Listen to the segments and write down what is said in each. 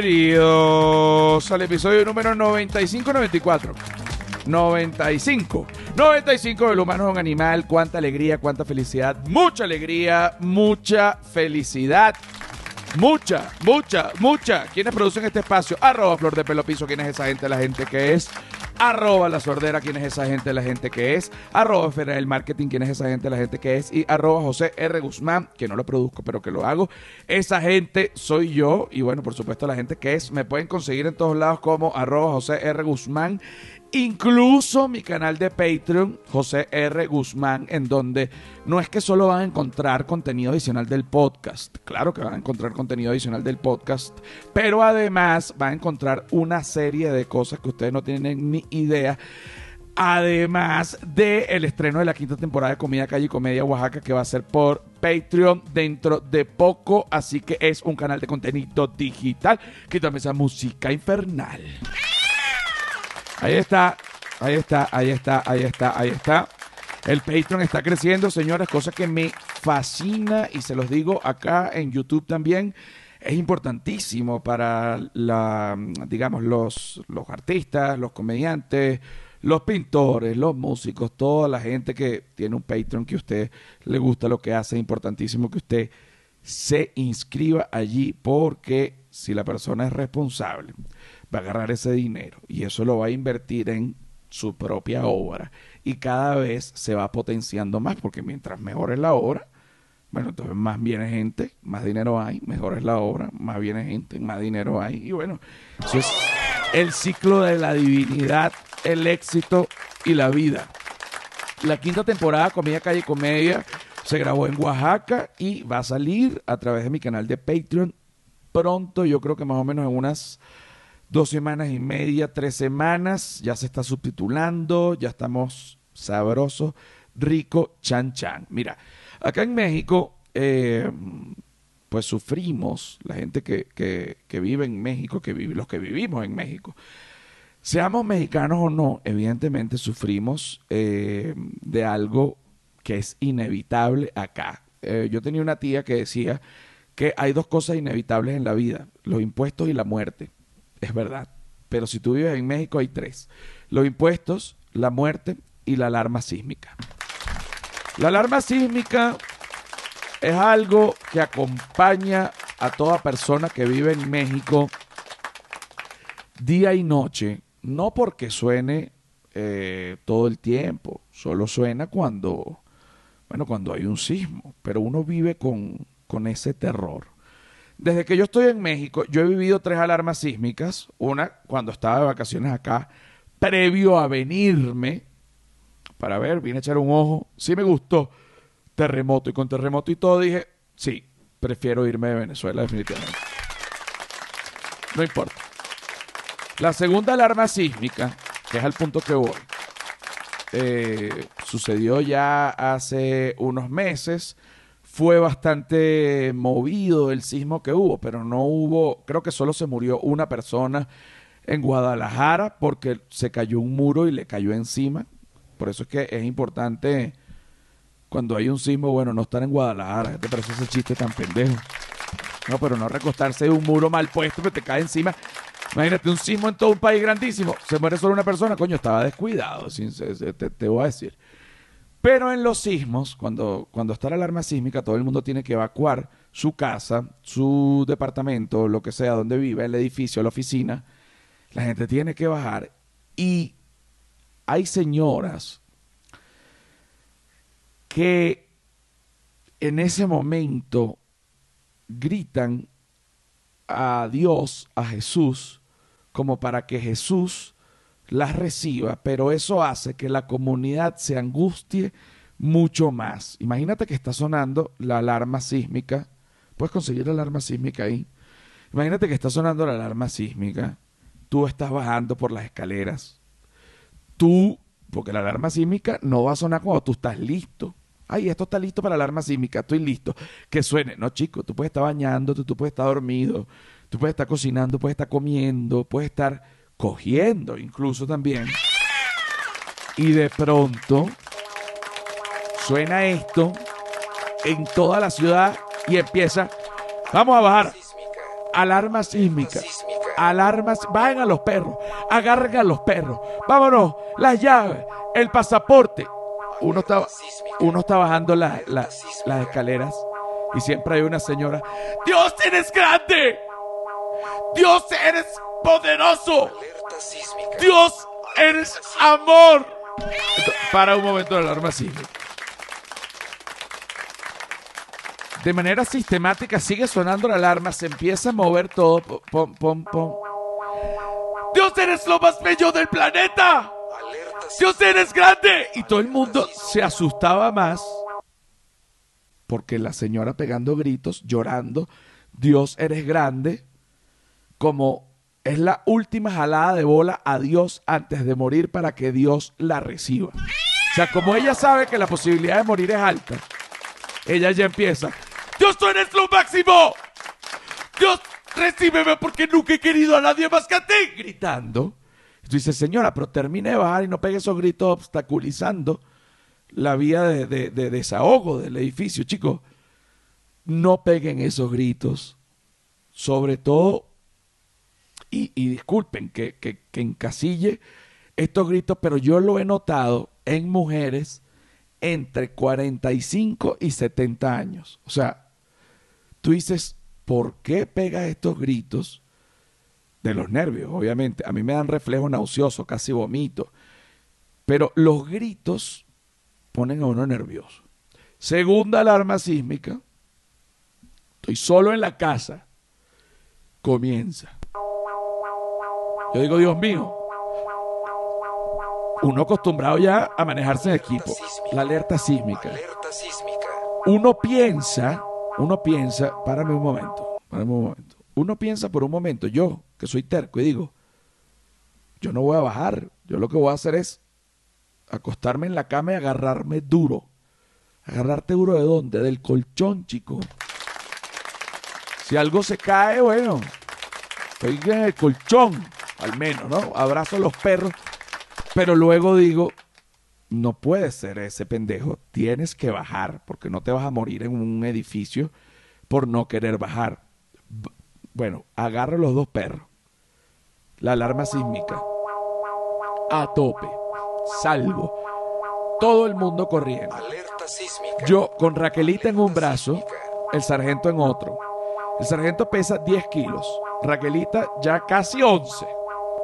Bienvenidos al episodio número 95-94. 95. 95 El humano es un animal. Cuánta alegría, cuánta felicidad. Mucha alegría, mucha felicidad. Mucha, mucha, mucha. ¿Quiénes producen este espacio? Arroba Flor de Pelo Piso. ¿Quién es esa gente? La gente que es. Arroba La Sordera. ¿Quién es esa gente? La gente que es. Arroba del Marketing. ¿Quién es esa gente? La gente que es. Y arroba José R. Guzmán, que no lo produzco, pero que lo hago. Esa gente soy yo. Y bueno, por supuesto, la gente que es. Me pueden conseguir en todos lados como arroba José R. Guzmán. Incluso mi canal de Patreon, José R. Guzmán, en donde no es que solo van a encontrar contenido adicional del podcast, claro que van a encontrar contenido adicional del podcast, pero además van a encontrar una serie de cosas que ustedes no tienen ni idea. Además del el estreno de la quinta temporada de Comida Calle y Comedia Oaxaca que va a ser por Patreon dentro de poco. Así que es un canal de contenido digital. Quítame esa música infernal. Ahí está, ahí está, ahí está, ahí está, ahí está. El Patreon está creciendo, señores, cosa que me fascina y se los digo acá en YouTube también. Es importantísimo para la, digamos, los, los artistas, los comediantes, los pintores, los músicos, toda la gente que tiene un Patreon que a usted le gusta lo que hace. Es importantísimo que usted se inscriba allí porque si la persona es responsable, va a agarrar ese dinero y eso lo va a invertir en su propia obra y cada vez se va potenciando más porque mientras mejor es la obra, bueno, entonces más viene gente, más dinero hay, mejor es la obra, más viene gente, más dinero hay y bueno, eso es el ciclo de la divinidad, el éxito y la vida. La quinta temporada, Comedia Calle Comedia, se grabó en Oaxaca y va a salir a través de mi canal de Patreon pronto, yo creo que más o menos en unas dos semanas y media, tres semanas, ya se está subtitulando, ya estamos sabrosos, rico, chan chan. Mira, acá en México, eh, pues sufrimos, la gente que, que, vive en México, que vive, los que vivimos en México, seamos mexicanos o no, evidentemente sufrimos eh, de algo que es inevitable acá. Eh, yo tenía una tía que decía que hay dos cosas inevitables en la vida, los impuestos y la muerte es verdad. Pero si tú vives en México hay tres. Los impuestos, la muerte y la alarma sísmica. La alarma sísmica es algo que acompaña a toda persona que vive en México día y noche. No porque suene eh, todo el tiempo, solo suena cuando, bueno, cuando hay un sismo, pero uno vive con, con ese terror. Desde que yo estoy en México, yo he vivido tres alarmas sísmicas. Una cuando estaba de vacaciones acá, previo a venirme para ver, vine a echar un ojo. Sí me gustó. Terremoto y con terremoto y todo dije, sí, prefiero irme de Venezuela definitivamente. No importa. La segunda alarma sísmica, que es al punto que voy, eh, sucedió ya hace unos meses fue bastante movido el sismo que hubo, pero no hubo, creo que solo se murió una persona en Guadalajara porque se cayó un muro y le cayó encima. Por eso es que es importante cuando hay un sismo, bueno, no estar en Guadalajara. ¿Qué te parece ese chiste tan pendejo? No, pero no recostarse de un muro mal puesto que te cae encima. Imagínate un sismo en todo un país grandísimo. Se muere solo una persona, coño, estaba descuidado, te, te voy a decir. Pero en los sismos, cuando, cuando está la alarma sísmica, todo el mundo tiene que evacuar su casa, su departamento, lo que sea, donde vive, el edificio, la oficina. La gente tiene que bajar y hay señoras que en ese momento gritan a Dios, a Jesús, como para que Jesús las reciba, pero eso hace que la comunidad se angustie mucho más. Imagínate que está sonando la alarma sísmica. ¿Puedes conseguir la alarma sísmica ahí? Imagínate que está sonando la alarma sísmica. Tú estás bajando por las escaleras. Tú, porque la alarma sísmica no va a sonar cuando tú estás listo. Ay, esto está listo para la alarma sísmica, estoy listo. Que suene. No, chico, tú puedes estar bañándote, tú puedes estar dormido, tú puedes estar cocinando, puedes estar comiendo, puedes estar cogiendo incluso también. Y de pronto suena esto en toda la ciudad y empieza, vamos a bajar, alarma sísmica. alarmas, vayan a los perros, agarren a los perros, vámonos, las llaves, el pasaporte. Uno está, uno está bajando las escaleras y siempre hay una señora, Dios eres grande, Dios eres poderoso, Dios eres amor. Para un momento la alarma sísmica. De manera sistemática sigue sonando la alarma, se empieza a mover todo. Pom, pom, pom. Dios eres lo más bello del planeta. Dios eres grande. Y todo el mundo se asustaba más porque la señora pegando gritos, llorando, Dios eres grande, como es la última jalada de bola a Dios antes de morir para que Dios la reciba. O sea, como ella sabe que la posibilidad de morir es alta, ella ya empieza, Dios tú eres lo máximo, Dios recíbeme porque nunca he querido a nadie más que a ti, gritando. Y tú dices, señora, pero termine de bajar y no pegue esos gritos obstaculizando la vía de, de desahogo del edificio, chicos. No peguen esos gritos, sobre todo y, disculpen que, que, encasille estos gritos, pero yo lo he notado en mujeres entre 45 y 70 años. O sea, tú dices, ¿por qué pega estos gritos? De los nervios, obviamente. A mí me dan reflejo nauseoso, casi vomito. Pero los gritos ponen a uno nervioso. Segunda alarma sísmica. Estoy solo en la casa. Comienza. Yo digo, Dios mío, uno acostumbrado ya a manejarse en equipo, la alerta sísmica. Uno piensa, uno piensa, párame un momento, párame un momento. Uno piensa por un momento, yo que soy terco y digo, yo no voy a bajar, yo lo que voy a hacer es acostarme en la cama y agarrarme duro. ¿Agarrarte duro de dónde? Del colchón, chico. Si algo se cae, bueno, estoy en el colchón al menos, ¿no? Abrazo a los perros, pero luego digo, no puede ser ese pendejo, tienes que bajar, porque no te vas a morir en un edificio por no querer bajar. Bueno, agarro los dos perros, la alarma sísmica, a tope, salvo, todo el mundo corriendo. Yo con Raquelita en un brazo, el sargento en otro. El sargento pesa 10 kilos, Raquelita ya casi 11.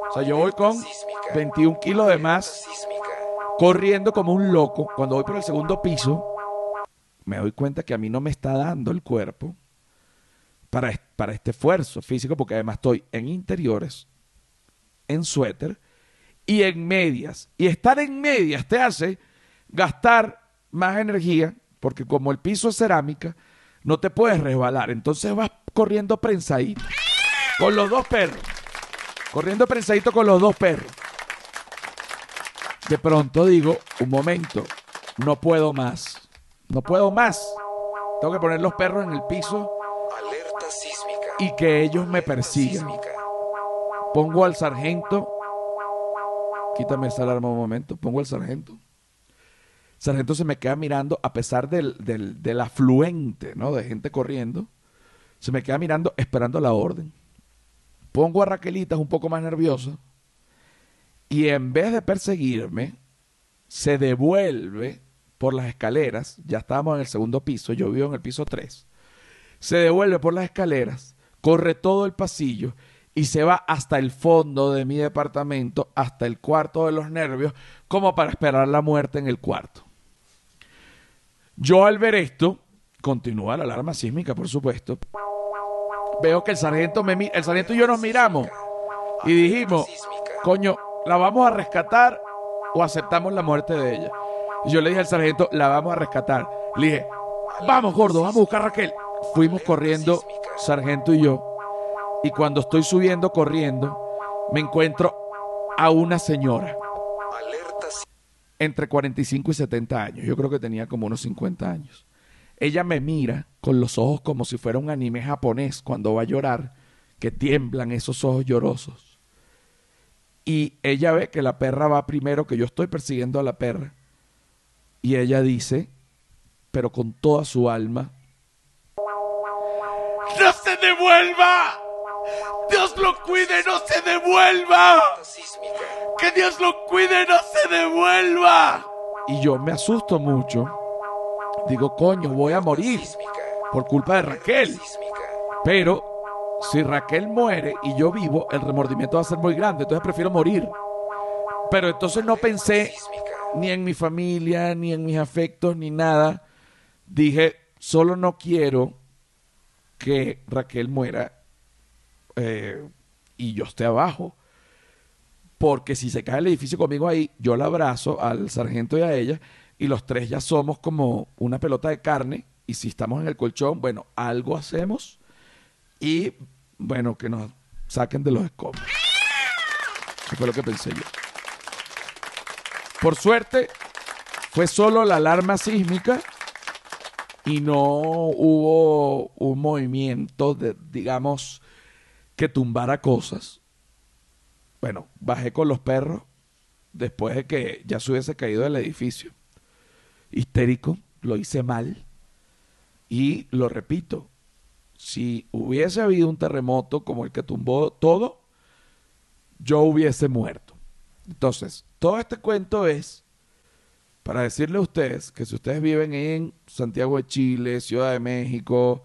O sea, yo voy con 21 kilos de más, corriendo como un loco. Cuando voy por el segundo piso, me doy cuenta que a mí no me está dando el cuerpo para, para este esfuerzo físico, porque además estoy en interiores, en suéter y en medias. Y estar en medias te hace gastar más energía, porque como el piso es cerámica, no te puedes resbalar. Entonces vas corriendo prensadito, con los dos perros corriendo prensadito con los dos perros. De pronto digo, un momento, no puedo más. No puedo más. Tengo que poner los perros en el piso y que ellos me persigan. Pongo al sargento. Quítame esa alarma un momento. Pongo al sargento. El sargento se me queda mirando, a pesar del, del, del afluente ¿no? de gente corriendo. Se me queda mirando esperando la orden. Pongo a Raquelita un poco más nerviosa y en vez de perseguirme, se devuelve por las escaleras, ya estábamos en el segundo piso, yo vivo en el piso 3, se devuelve por las escaleras, corre todo el pasillo y se va hasta el fondo de mi departamento, hasta el cuarto de los nervios, como para esperar la muerte en el cuarto. Yo al ver esto, continúa la alarma sísmica, por supuesto, veo que el sargento me el sargento y yo nos miramos y dijimos, coño, ¿la vamos a rescatar o aceptamos la muerte de ella? Y yo le dije al sargento, la vamos a rescatar. Le dije, vamos gordo, vamos a buscar a Raquel. Fuimos corriendo, sargento y yo, y cuando estoy subiendo corriendo, me encuentro a una señora entre 45 y 70 años. Yo creo que tenía como unos 50 años. Ella me mira con los ojos como si fuera un anime japonés cuando va a llorar, que tiemblan esos ojos llorosos. Y ella ve que la perra va primero, que yo estoy persiguiendo a la perra. Y ella dice, pero con toda su alma, ¡No se devuelva! Dios lo cuide, no se devuelva. Que Dios lo cuide, no se devuelva. Y yo me asusto mucho. Digo, coño, voy a morir por culpa de Raquel. Pero si Raquel muere y yo vivo, el remordimiento va a ser muy grande. Entonces prefiero morir. Pero entonces no pensé ni en mi familia, ni en mis afectos, ni nada. Dije, solo no quiero que Raquel muera eh, y yo esté abajo. Porque si se cae el edificio conmigo ahí, yo la abrazo al sargento y a ella, y los tres ya somos como una pelota de carne. Y si estamos en el colchón, bueno, algo hacemos y bueno, que nos saquen de los escombros. Eso fue lo que pensé yo. Por suerte, fue solo la alarma sísmica y no hubo un movimiento de, digamos, que tumbara cosas. Bueno, bajé con los perros después de que ya se hubiese caído del edificio. Histérico, lo hice mal. Y lo repito, si hubiese habido un terremoto como el que tumbó todo, yo hubiese muerto. Entonces, todo este cuento es para decirle a ustedes que si ustedes viven en Santiago de Chile, Ciudad de México,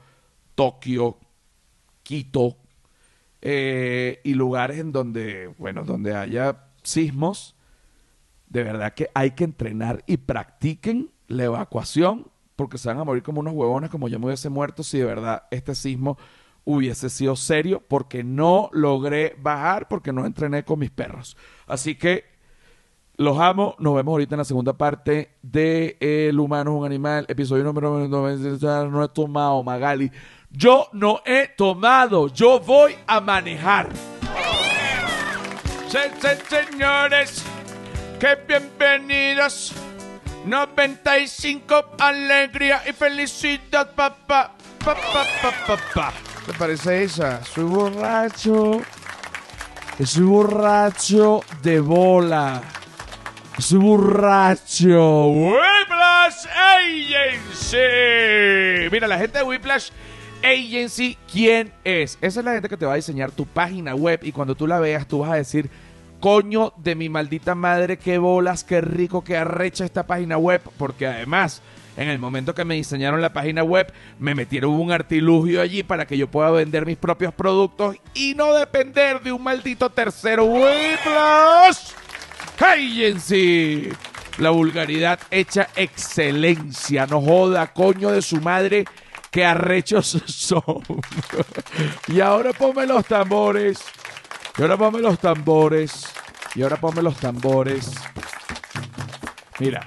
Tokio, Quito, eh, y lugares en donde, bueno, donde haya sismos, de verdad que hay que entrenar y practiquen la evacuación, porque se van a morir como unos huevones, como yo me hubiese muerto si de verdad este sismo hubiese sido serio, porque no logré bajar, porque no entrené con mis perros. Así que los amo. Nos vemos ahorita en la segunda parte de El humano es un animal, episodio número 90. No he tomado, Magali. Yo no he tomado. Yo voy a manejar. señores, que bienvenidos. 95 alegría y felicidad, papá. Papá. ¿Te parece esa? Soy borracho. Soy borracho de bola. Soy borracho. Whiplash Agency. Mira, la gente de Whiplash Agency, ¿quién es? Esa es la gente que te va a diseñar tu página web y cuando tú la veas, tú vas a decir coño de mi maldita madre, qué bolas, qué rico, qué arrecha esta página web, porque además, en el momento que me diseñaron la página web, me metieron un artilugio allí para que yo pueda vender mis propios productos y no depender de un maldito tercero. Whiplash Agency. La vulgaridad hecha excelencia, no joda, coño de su madre, qué arrechos son. y ahora ponme los tambores. Y ahora ponme los tambores. Y ahora ponme los tambores. Mira.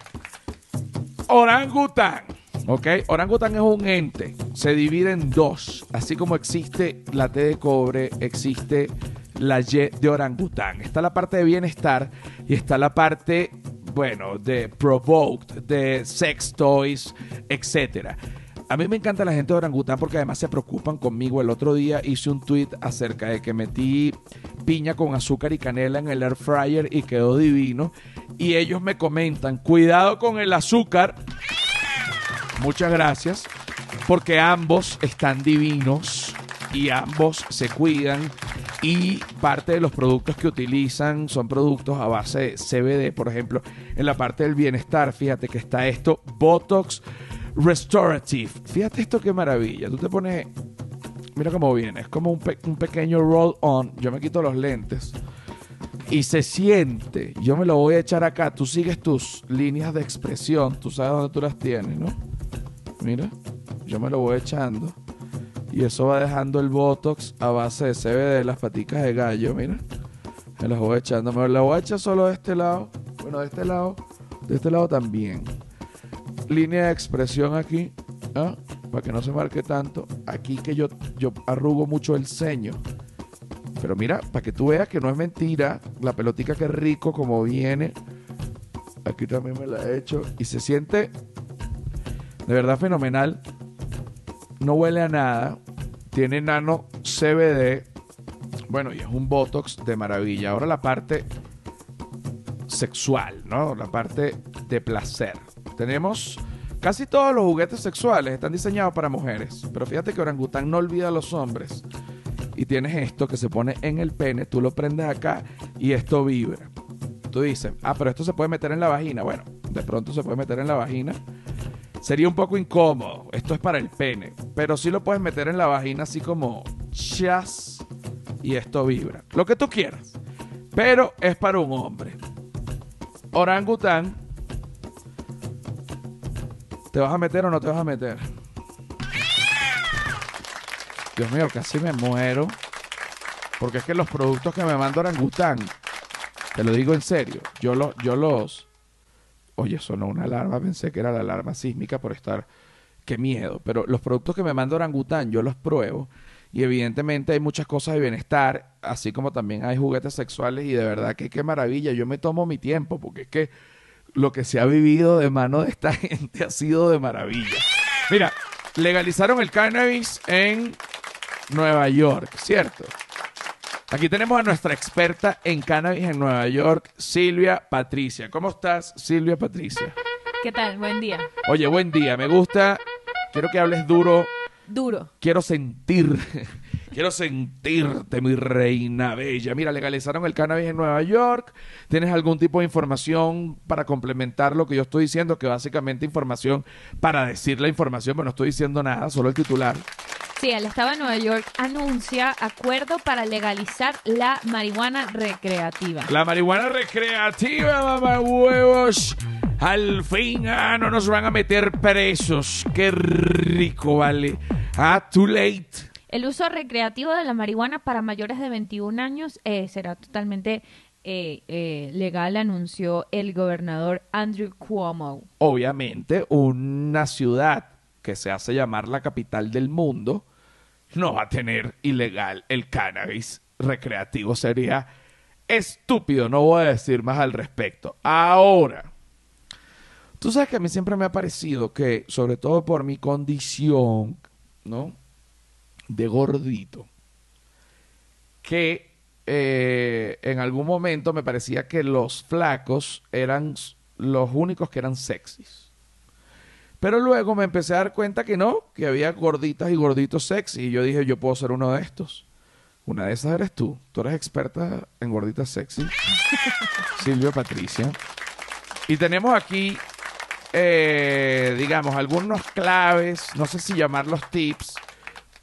Orangután. ¿Ok? Orangután es un ente. Se divide en dos. Así como existe la T de cobre, existe la Y de orangután. Está la parte de bienestar y está la parte, bueno, de provoked, de sex toys, etcétera. A mí me encanta la gente de orangután porque además se preocupan conmigo. El otro día hice un tweet acerca de que metí piña con azúcar y canela en el air fryer y quedó divino. Y ellos me comentan, cuidado con el azúcar. Muchas gracias. Porque ambos están divinos y ambos se cuidan. Y parte de los productos que utilizan son productos a base de CBD, por ejemplo, en la parte del bienestar. Fíjate que está esto, Botox Restorative. Fíjate esto qué maravilla. Tú te pones. Mira cómo viene. Es como un, pequeño roll on. Yo me quito los lentes. Y se siente. Yo me lo voy a echar acá. Tú sigues tus líneas de expresión. Tú sabes dónde tú las tienes, ¿no? Mira. Yo me lo voy echando. Y eso va dejando el Botox a base de CBD, las paticas de gallo, mira. Me las voy echando. Me las voy a echar solo de este lado. Bueno, de este lado. De este lado también línea de expresión aquí, ¿ah? para que no se marque tanto. Aquí que yo, yo arrugo mucho el ceño. Pero mira, para que tú veas que no es mentira, la pelotica que rico como viene. Aquí también me la he hecho y se siente de verdad fenomenal. No huele a nada. Tiene nano CBD. Bueno, y es un Botox de maravilla. Ahora la parte sexual, ¿no? La parte de placer. Tenemos casi todos los juguetes sexuales están diseñados para mujeres, pero fíjate que Orangután no olvida a los hombres y tienes esto que se pone en el pene, tú lo prendes acá y esto vibra. Tú dices, ah, pero esto se puede meter en la vagina. Bueno, de pronto se puede meter en la vagina. Sería un poco incómodo. Esto es para el pene. Pero sí lo puedes meter en la vagina así como chas y esto vibra. Lo que tú quieras. Pero es para un hombre. Orangután. ¿Te vas a meter o no te vas a meter? Dios mío, casi me muero. Porque es que los productos que me manda Orangután, te lo digo en serio, yo, los yo los... Oye, sonó una alarma, pensé que era la alarma sísmica por estar... Qué miedo. Pero los productos que me manda Orangután, yo los pruebo. Y evidentemente hay muchas cosas de bienestar, así como también hay juguetes sexuales. Y de verdad que qué maravilla. Yo me tomo mi tiempo, porque es que lo que se ha vivido de mano de esta gente ha sido de maravilla. Mira, legalizaron el cannabis en Nueva York, ¿cierto? Aquí tenemos a nuestra experta en cannabis en Nueva York, Silvia Patricia. ¿Cómo estás, Silvia Patricia? ¿Qué tal? Buen día. Oye, buen día. Me gusta. Quiero que hables duro. Duro. Quiero sentir. Quiero sentirte, mi reina bella. Mira, legalizaron el cannabis en Nueva York. ¿Tienes algún tipo de información para complementar lo que yo estoy diciendo? Que básicamente información para decir la información, pero no estoy diciendo nada, solo el titular. Sí, el Estado de Nueva York anuncia acuerdo para legalizar la marihuana recreativa. La marihuana recreativa, mamá huevos. Al fin, ah, no nos van a meter presos. Qué rico, vale. Ah, too late. El uso recreativo de la marihuana para mayores de 21 años eh, será totalmente eh, eh, legal, anunció el gobernador Andrew Cuomo. Obviamente, una ciudad que se hace llamar la capital del mundo no va a tener ilegal el cannabis recreativo. Sería estúpido, no voy a decir más al respecto. Ahora, tú sabes que a mí siempre me ha parecido que, sobre todo por mi condición, ¿no? De gordito, que eh, en algún momento me parecía que los flacos eran los únicos que eran sexys. Pero luego me empecé a dar cuenta que no, que había gorditas y gorditos sexy. Y yo dije, yo puedo ser uno de estos. Una de esas eres tú. Tú eres experta en gorditas sexy. Silvia Patricia. Y tenemos aquí, eh, digamos, algunos claves, no sé si llamarlos tips,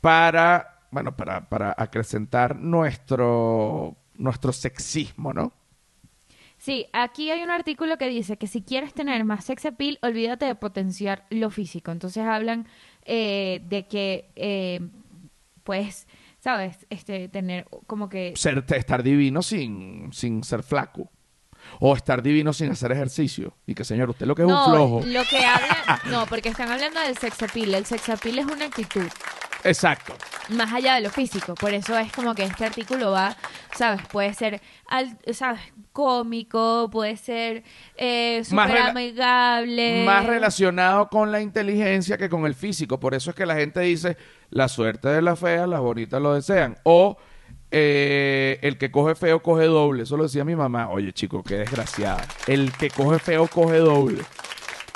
para, bueno, para, para acrecentar nuestro, nuestro sexismo, ¿no? Sí, aquí hay un artículo que dice que si quieres tener más sex appeal, olvídate de potenciar lo físico. Entonces hablan eh, de que, eh, pues, ¿sabes? Este, tener como que... Ser, estar divino sin, sin ser flaco. O estar divino sin hacer ejercicio. Y que, señor, usted lo que es un flojo. Lo que habla... no, porque están hablando del sex appeal. El sex appeal es una actitud. Exacto. Más allá de lo físico. Por eso es como que este artículo va, ¿sabes? Puede ser, al, ¿sabes? Cómico, puede ser eh, súper amigable. Más relacionado con la inteligencia que con el físico. Por eso es que la gente dice, la suerte de las feas, las bonitas lo desean. O eh, el que coge feo coge doble. Eso lo decía mi mamá. Oye, chico, qué desgraciada. El que coge feo coge doble.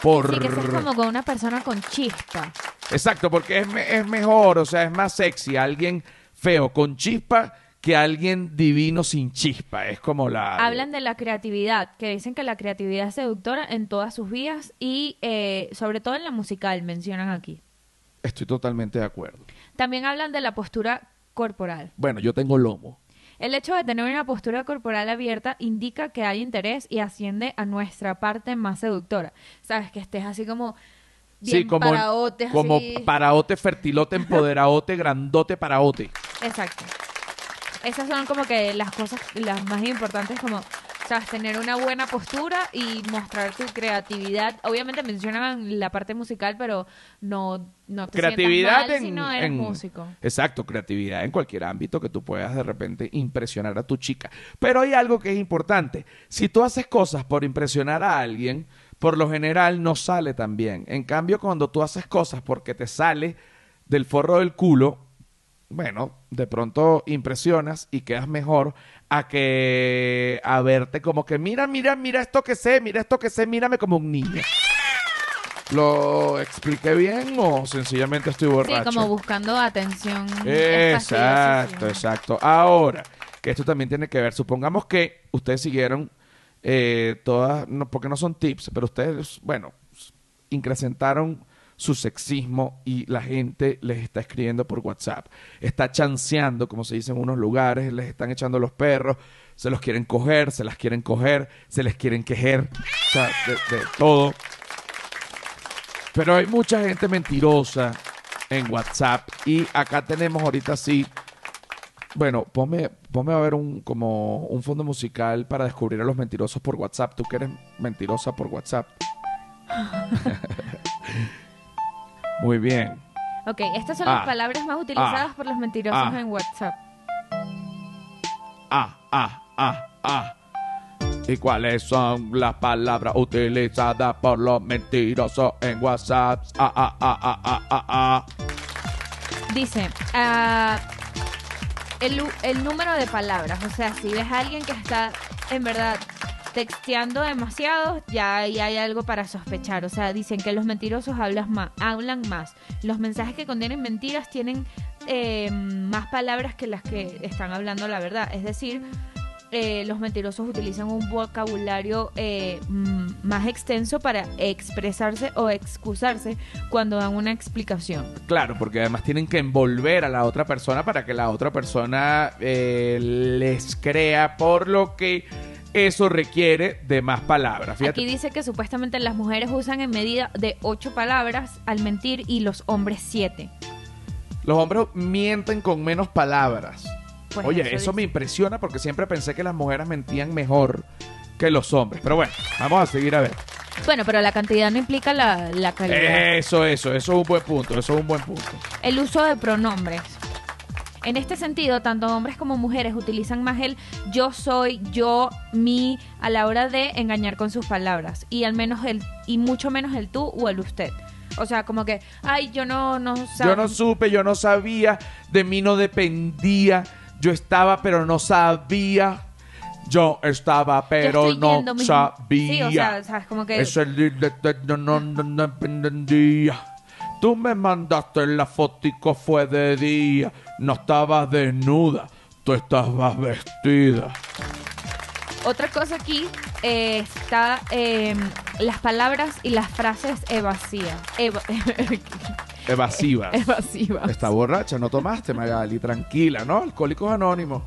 Por... Sí, que es como con una persona con chispa. Exacto, porque es, es mejor, o sea, es más sexy alguien feo con chispa que alguien divino sin chispa. Es como la... Hablan de la creatividad, que dicen que la creatividad es seductora en todas sus vías y eh, sobre todo en la musical, mencionan aquí. Estoy totalmente de acuerdo. También hablan de la postura corporal. Bueno, yo tengo lomo. El hecho de tener una postura corporal abierta indica que hay interés y asciende a nuestra parte más seductora. Sabes, que estés así como bien sí, como, paraote, como así. paraote, fertilote, empoderaote, grandote, paraote. Exacto. Esas son como que las cosas las más importantes como sabes tener una buena postura y mostrar tu creatividad obviamente mencionan la parte musical pero no no te creatividad sientas mal en, si no eres en- músico Exacto, creatividad en cualquier ámbito que tú puedas de repente impresionar a tu chica. Pero hay algo que es importante. Si tú haces cosas por impresionar a alguien, por lo general no sale tan bien. En cambio, cuando tú haces cosas porque te sale del forro del culo, bueno, de pronto impresionas y quedas mejor a que a verte como que mira, mira, mira esto que sé, mira esto que sé, mírame como un niño. ¿Lo expliqué bien o sencillamente estoy borracho? Sí, como buscando atención. Exacto, exacto. Ahora, que esto también tiene que ver, supongamos que ustedes siguieron eh, todas, porque no son tips, pero ustedes, bueno, incrementaron su sexismo y la gente les está escribiendo por WhatsApp. Está chanceando, como se dice en unos lugares, les están echando los perros, se los quieren coger, se las quieren coger, se les quieren quejer, o sea, de, de todo. Pero hay mucha gente mentirosa en WhatsApp y acá tenemos ahorita sí bueno, ponme, ponme a ver un, como un fondo musical para descubrir a los mentirosos por WhatsApp. Tú que eres mentirosa por WhatsApp. Muy bien. Ok, estas son las Ah. palabras más utilizadas Ah. por los mentirosos Ah. en WhatsApp. Ah, ah, ah, ah. ¿Y cuáles son las palabras utilizadas por los mentirosos en WhatsApp? Ah, ah, ah, ah, ah, ah, ah. Dice, ah, el, el número de palabras. O sea, si ves a alguien que está en verdad texteando demasiado, ya ahí hay algo para sospechar. O sea, dicen que los mentirosos hablan más. Hablan más. Los mensajes que contienen mentiras tienen eh, más palabras que las que están hablando la verdad. Es decir, eh, los mentirosos utilizan un vocabulario eh, mm, más extenso para expresarse o excusarse cuando dan una explicación. Claro, porque además tienen que envolver a la otra persona para que la otra persona eh, les crea, por lo que eso requiere de más palabras. Fíjate. Aquí dice que supuestamente las mujeres usan en medida de ocho palabras al mentir y los hombres siete. Los hombres mienten con menos palabras. Pues Oye, eso eso, me impresiona porque siempre pensé que las mujeres mentían mejor que los hombres. Pero bueno, vamos a seguir a ver. Bueno, pero la cantidad no implica la, la calidad. Eso, eso, eso es un buen punto, eso es un buen punto. El uso de pronombres. En este sentido, tanto hombres como mujeres utilizan más el yo soy, yo, mi a la hora de engañar con sus palabras y al menos el y mucho menos el tú o el usted. O sea, como que, ay, yo no no sab- Yo no supe, yo no sabía, de mí no dependía. Yo estaba, pero no sabía. Yo estaba, yo pero estoy no sabía. Sí, o sea, sabes como que líder de- de- no, no, no dependía. Tú me mandaste la fotico, fue de día. No estabas desnuda, tú estabas vestida. Otra cosa aquí eh, está eh, las palabras y las frases evasivas. Eva- Evasiva. evasivas. Está borracha, no tomaste, Magali. Tranquila, ¿no? Alcohólicos Anónimos.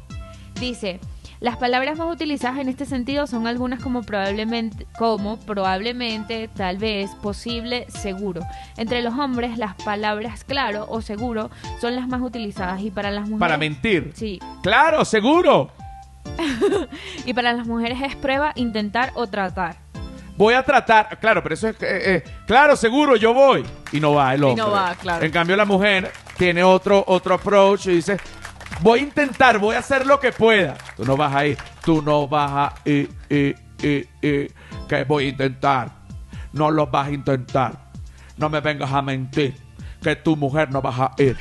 Dice, las palabras más utilizadas en este sentido son algunas como probablemente, como probablemente, tal vez, posible, seguro. Entre los hombres, las palabras claro o seguro son las más utilizadas y para las mujeres Para mentir. Sí, Claro, seguro. y para las mujeres es prueba, intentar o tratar. Voy a tratar, claro, pero eso es, eh, eh, claro, seguro, yo voy. Y no va el Y hombre. no va, claro. En cambio, la mujer tiene otro, otro approach y dice, voy a intentar, voy a hacer lo que pueda. Tú no vas a ir, tú no vas a ir, ir, ir, ir, que voy a intentar. No lo vas a intentar. No me vengas a mentir, que tu mujer no vas a ir.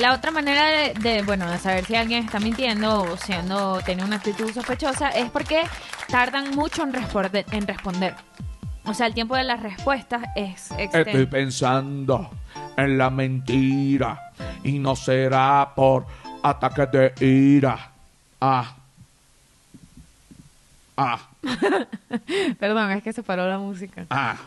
La otra manera de, de, bueno, de saber si alguien está mintiendo o siendo tiene una actitud sospechosa es porque tardan mucho en, responder- en responder. O sea, el tiempo de las respuestas es Estoy extenso. pensando en la mentira y no será por ataque de ira. Ah. Ah. Perdón, es que se paró la música. Ah.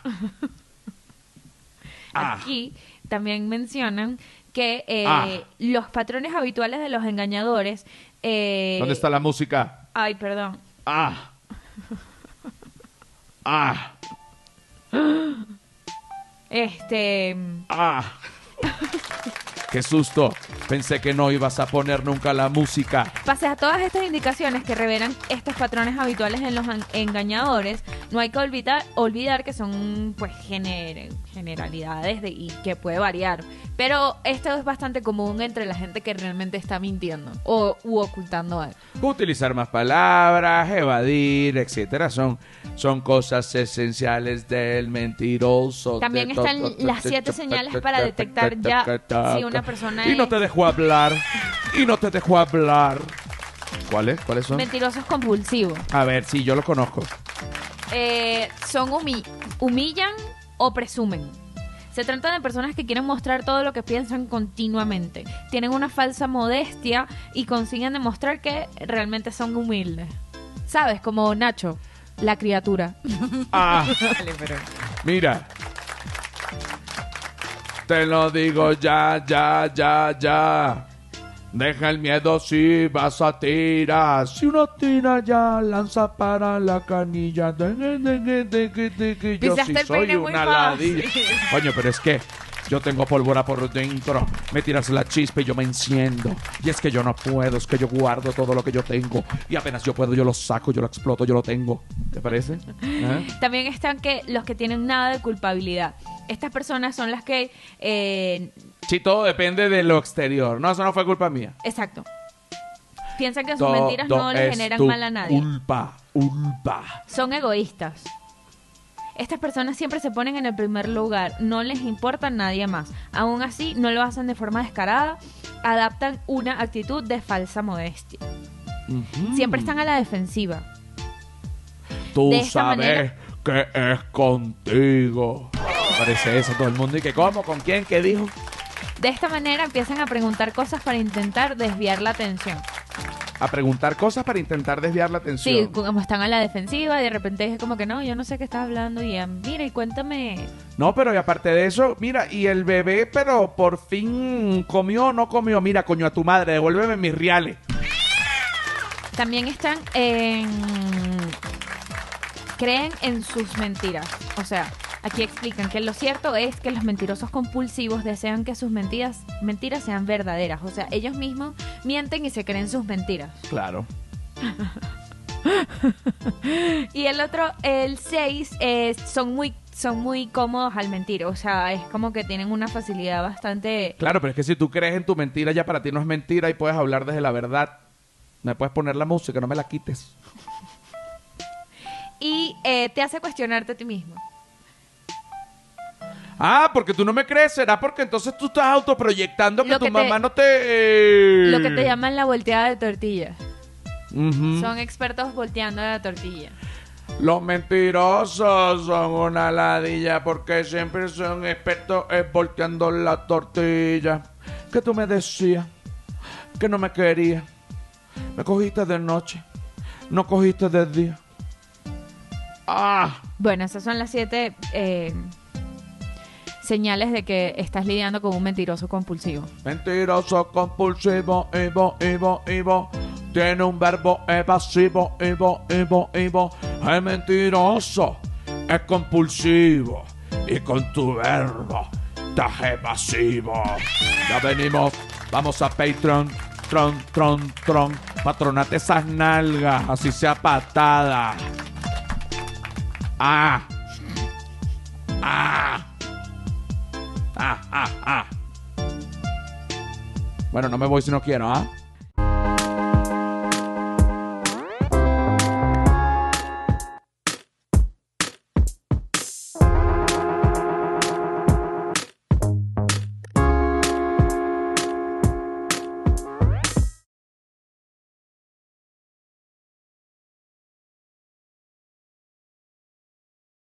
Ah. Aquí también mencionan que eh, Ah. los patrones habituales de los engañadores. eh, ¿Dónde está la música? Ay, perdón. Ah. Ah. Este. Ah. Qué susto. Pensé que no ibas a poner nunca la música. Pese a todas estas indicaciones que revelan estos patrones habituales en los en- engañadores, no hay que olvidar, olvidar que son pues gener- generalidades de, y que puede variar. Pero esto es bastante común entre la gente que realmente está mintiendo o u ocultando algo. Utilizar más palabras, evadir, etcétera, son, son cosas esenciales del mentiroso. También están las siete señales para detectar ya si una persona Y no te dejó hablar, y no te dejó hablar. ¿Cuáles? ¿Cuáles son? Mentirosos compulsivos. A ver, sí, yo lo conozco. Eh, son humi- humillan o presumen. Se trata de personas que quieren mostrar todo lo que piensan continuamente. Tienen una falsa modestia y consiguen demostrar que realmente son humildes. ¿Sabes? Como Nacho, la criatura. Ah, Vale, pero... mira. Te lo digo ya, ya, ya, ya. Deja el miedo si vas a tirar. Si uno tira ya, lanza para la canilla. De- de- de- de- de- de- de- de- Yo sí soy una ladilla. Coño, pero es que yo tengo pólvora por dentro. Me tiras la chispa y yo me enciendo. Y es que yo no puedo, es que yo guardo todo lo que yo tengo. Y apenas yo puedo, yo lo saco, yo lo exploto, yo lo tengo. ¿Te parece? ¿Eh? También están que los que tienen nada de culpabilidad. Estas personas son las que... eh, Sí, todo depende de lo exterior. No, eso no fue culpa mía. exacto. Piensan que sus Todo mentiras no le generan mal a nadie. Culpa, culpa. Son egoístas. Estas personas siempre se ponen en el primer lugar, no les importa nadie más. Aún así, no lo hacen de forma descarada, adaptan una actitud de falsa modestia. Siempre están a la defensiva. Tú de sabes manera- que es contigo. Parece eso todo el mundo. ¿Y que cómo? ¿Con quién? ¿Qué dijo? De esta manera empiezan a preguntar cosas para intentar desviar la atención. A preguntar cosas para intentar desviar la Sí, atención. como están a la defensiva y de repente es como que no, yo no sé qué estás hablando y mira y cuéntame. No, pero y aparte de eso, mira, y el bebé, pero por fin comió o no comió. Mira, coño, a tu madre, devuélveme mis reales. También están en... creen en sus mentiras. O sea, aquí explican que lo cierto es que los mentirosos compulsivos desean que sus mentiras, mentiras sean verdaderas. O sea, ellos mismos mienten y se creen sus mentiras. Claro. Y el otro, el 6, son muy son muy cómodos al mentir. O sea, es como que tienen una facilidad bastante... Claro, pero es que si tú crees en tu mentira, ya para ti no es mentira y puedes hablar desde la verdad. Me puedes poner la música, no me la quites. Y eh, te hace cuestionarte a ti mismo. Ah, porque tú no me crees, será porque entonces tú estás autoproyectando que tu que te- mamá no te... Lo que te llaman la volteada de tortilla. Son expertos volteando la tortilla. Los mentirosos son una ladilla porque siempre son expertos en volteando la tortilla. Que tú me decías que no me querías. Me cogiste de noche, no cogiste de día. Ah, Bueno, esas son las siete eh, señales de que estás lidiando con un mentiroso compulsivo. mentiroso, compulsivo, Ivo, Ivo, Ivo. Tiene un verbo evasivo, Ivo, Ivo, Ivo. Es mentiroso, es compulsivo. Y con tu verbo, estás evasivo. Ya venimos, vamos a Patreon. Tron, tron, tron. Patronate esas nalgas, así sea patada. Ah. Ah. Ah, ah, ah. Bueno, no me voy si no quiero, ¿ah?